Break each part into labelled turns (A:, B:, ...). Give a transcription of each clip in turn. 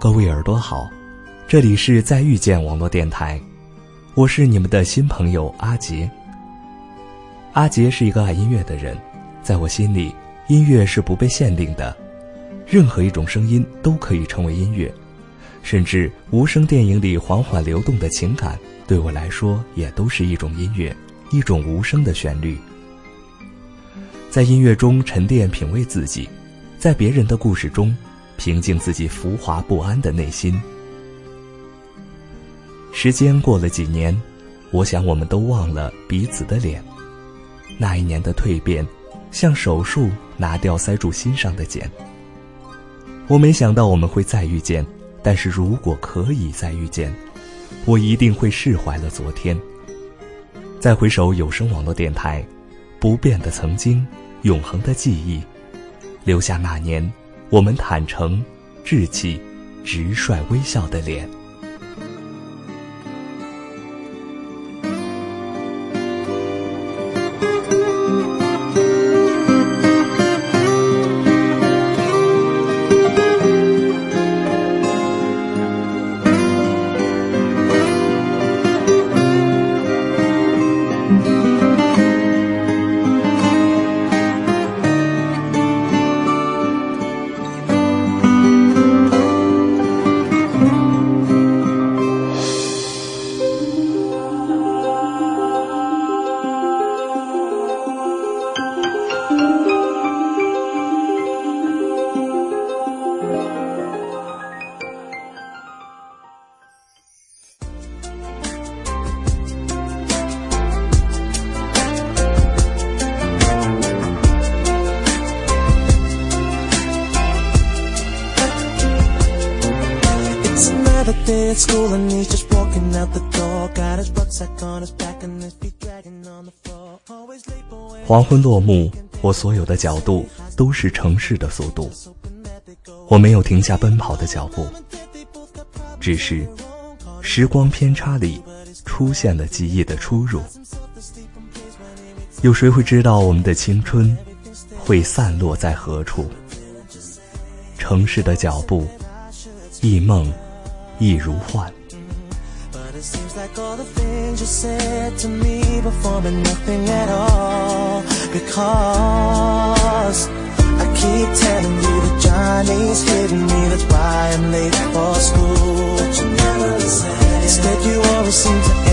A: 各位耳朵好，这里是再遇见网络电台，我是你们的新朋友阿杰。阿杰是一个爱音乐的人，在我心里，音乐是不被限定的，任何一种声音都可以成为音乐，甚至无声电影里缓缓流动的情感，对我来说也都是一种音乐，一种无声的旋律。在音乐中沉淀品味自己，在别人的故事中。平静自己浮华不安的内心。时间过了几年，我想我们都忘了彼此的脸。那一年的蜕变，像手术拿掉塞住心上的茧。我没想到我们会再遇见，但是如果可以再遇见，我一定会释怀了昨天。再回首有声网络电台，不变的曾经，永恒的记忆，留下那年。我们坦诚、志气、直率、微笑的脸。黄昏落幕，我所有的角度都是城市的速度。我没有停下奔跑的脚步，只是时光偏差里出现了记忆的出入。有谁会知道我们的青春会散落在何处？城市的脚步，一梦，一如幻。It seems like all the things you said to me before meant nothing at all Because I keep telling you that Johnny's hitting me That's why I'm late for school But you never listen Instead you always seem to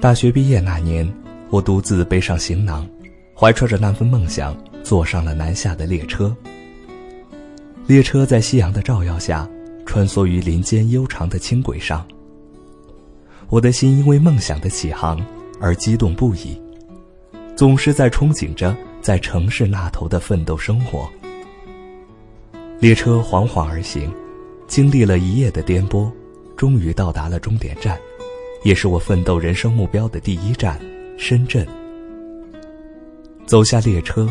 A: 大学毕业那年，我独自背上行囊，怀揣着那份梦想，坐上了南下的列车。列车在夕阳的照耀下，穿梭于林间悠长的轻轨上。我的心因为梦想的起航而激动不已，总是在憧憬着在城市那头的奋斗生活。列车缓缓而行，经历了一夜的颠簸，终于到达了终点站。也是我奋斗人生目标的第一站，深圳。走下列车，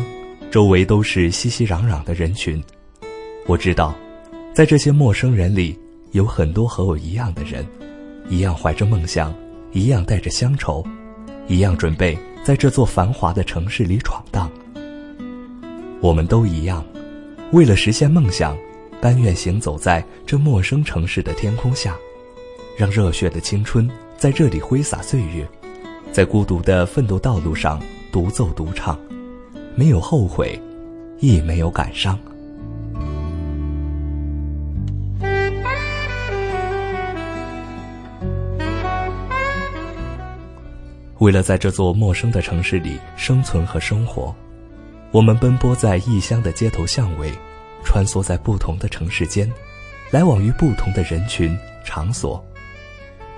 A: 周围都是熙熙攘攘的人群。我知道，在这些陌生人里，有很多和我一样的人，一样怀着梦想，一样带着乡愁，一样准备在这座繁华的城市里闯荡。我们都一样，为了实现梦想，甘愿行走在这陌生城市的天空下，让热血的青春。在这里挥洒岁月，在孤独的奋斗道路上独奏独唱，没有后悔，亦没有感伤。为了在这座陌生的城市里生存和生活，我们奔波在异乡的街头巷尾，穿梭在不同的城市间，来往于不同的人群场所。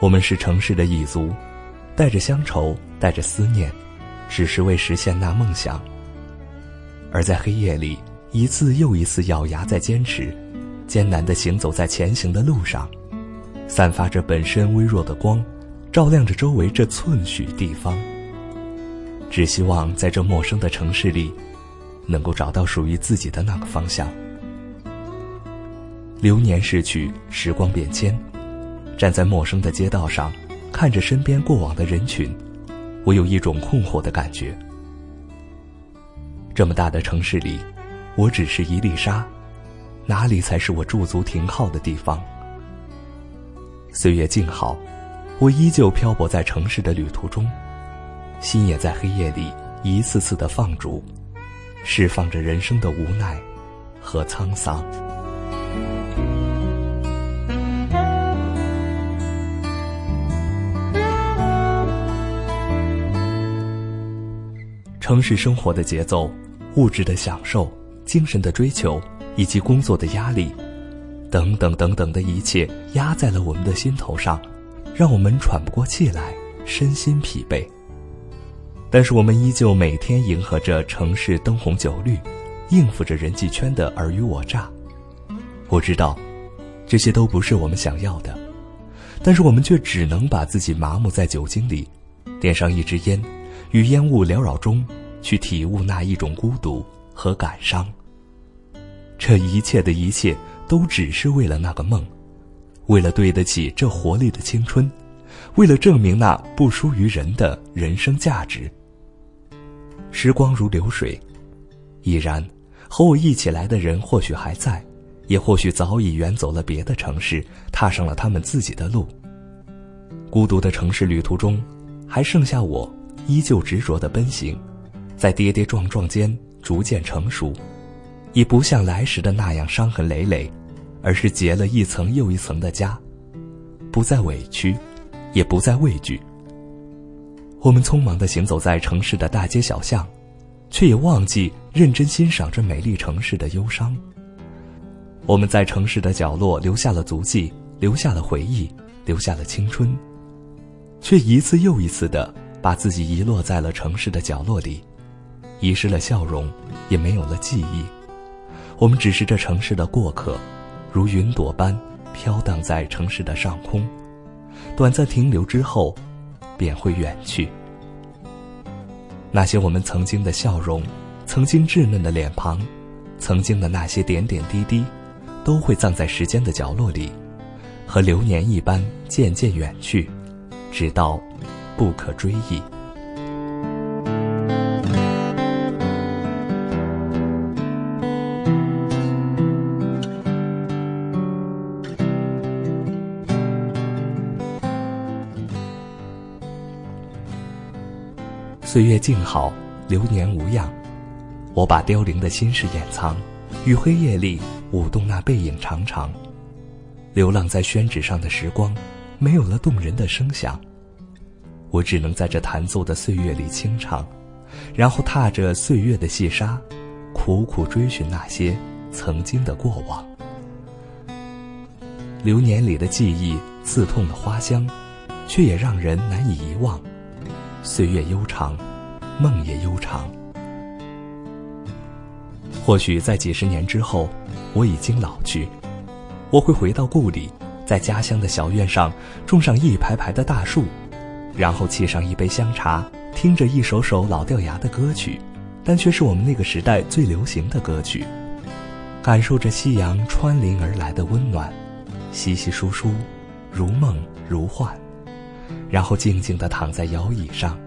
A: 我们是城市的蚁族，带着乡愁，带着思念，只是为实现那梦想。而在黑夜里，一次又一次咬牙在坚持，艰难地行走在前行的路上，散发着本身微弱的光，照亮着周围这寸许地方。只希望在这陌生的城市里，能够找到属于自己的那个方向。流年逝去，时光变迁，站在陌生的街道上，看着身边过往的人群，我有一种困惑的感觉。这么大的城市里。我只是一粒沙，哪里才是我驻足停靠的地方？岁月静好，我依旧漂泊在城市的旅途中，心也在黑夜里一次次的放逐，释放着人生的无奈和沧桑。城市生活的节奏，物质的享受。精神的追求，以及工作的压力，等等等等的一切，压在了我们的心头上，让我们喘不过气来，身心疲惫。但是我们依旧每天迎合着城市灯红酒绿，应付着人际圈的尔虞我诈。我知道，这些都不是我们想要的，但是我们却只能把自己麻木在酒精里，点上一支烟，与烟雾缭绕中，去体悟那一种孤独。和感伤。这一切的一切，都只是为了那个梦，为了对得起这活力的青春，为了证明那不输于人的人生价值。时光如流水，已然，和我一起来的人或许还在，也或许早已远走了别的城市，踏上了他们自己的路。孤独的城市旅途中，还剩下我，依旧执着的奔行，在跌跌撞撞间。逐渐成熟，已不像来时的那样伤痕累累，而是结了一层又一层的痂，不再委屈，也不再畏惧。我们匆忙地行走在城市的大街小巷，却也忘记认真欣赏这美丽城市的忧伤。我们在城市的角落留下了足迹，留下了回忆，留下了青春，却一次又一次地把自己遗落在了城市的角落里。遗失了笑容，也没有了记忆。我们只是这城市的过客，如云朵般飘荡在城市的上空，短暂停留之后，便会远去。那些我们曾经的笑容，曾经稚嫩的脸庞，曾经的那些点点滴滴，都会葬在时间的角落里，和流年一般渐渐远去，直到不可追忆。岁月静好，流年无恙。我把凋零的心事掩藏，于黑夜里舞动那背影长长。流浪在宣纸上的时光，没有了动人的声响。我只能在这弹奏的岁月里轻唱，然后踏着岁月的细沙，苦苦追寻那些曾经的过往。流年里的记忆，刺痛了花香，却也让人难以遗忘。岁月悠长，梦也悠长。或许在几十年之后，我已经老去，我会回到故里，在家乡的小院上种上一排排的大树，然后沏上一杯香茶，听着一首首老掉牙的歌曲，但却是我们那个时代最流行的歌曲，感受着夕阳穿林而来的温暖，稀稀疏疏，如梦如幻。然后静静地躺在摇椅上，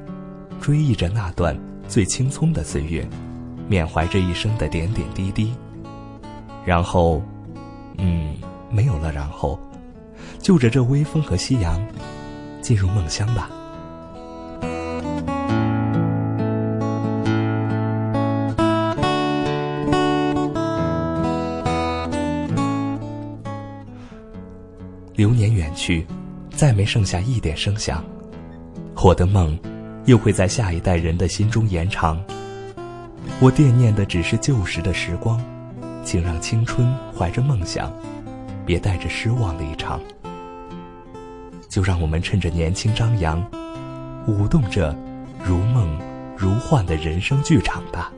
A: 追忆着那段最青葱的岁月，缅怀着一生的点点滴滴。然后，嗯，没有了然后，就着这微风和夕阳，进入梦乡吧。流年远去。再没剩下一点声响，我的梦，又会在下一代人的心中延长。我惦念的只是旧时的时光，请让青春怀着梦想，别带着失望离场。就让我们趁着年轻张扬，舞动着如梦如幻的人生剧场吧。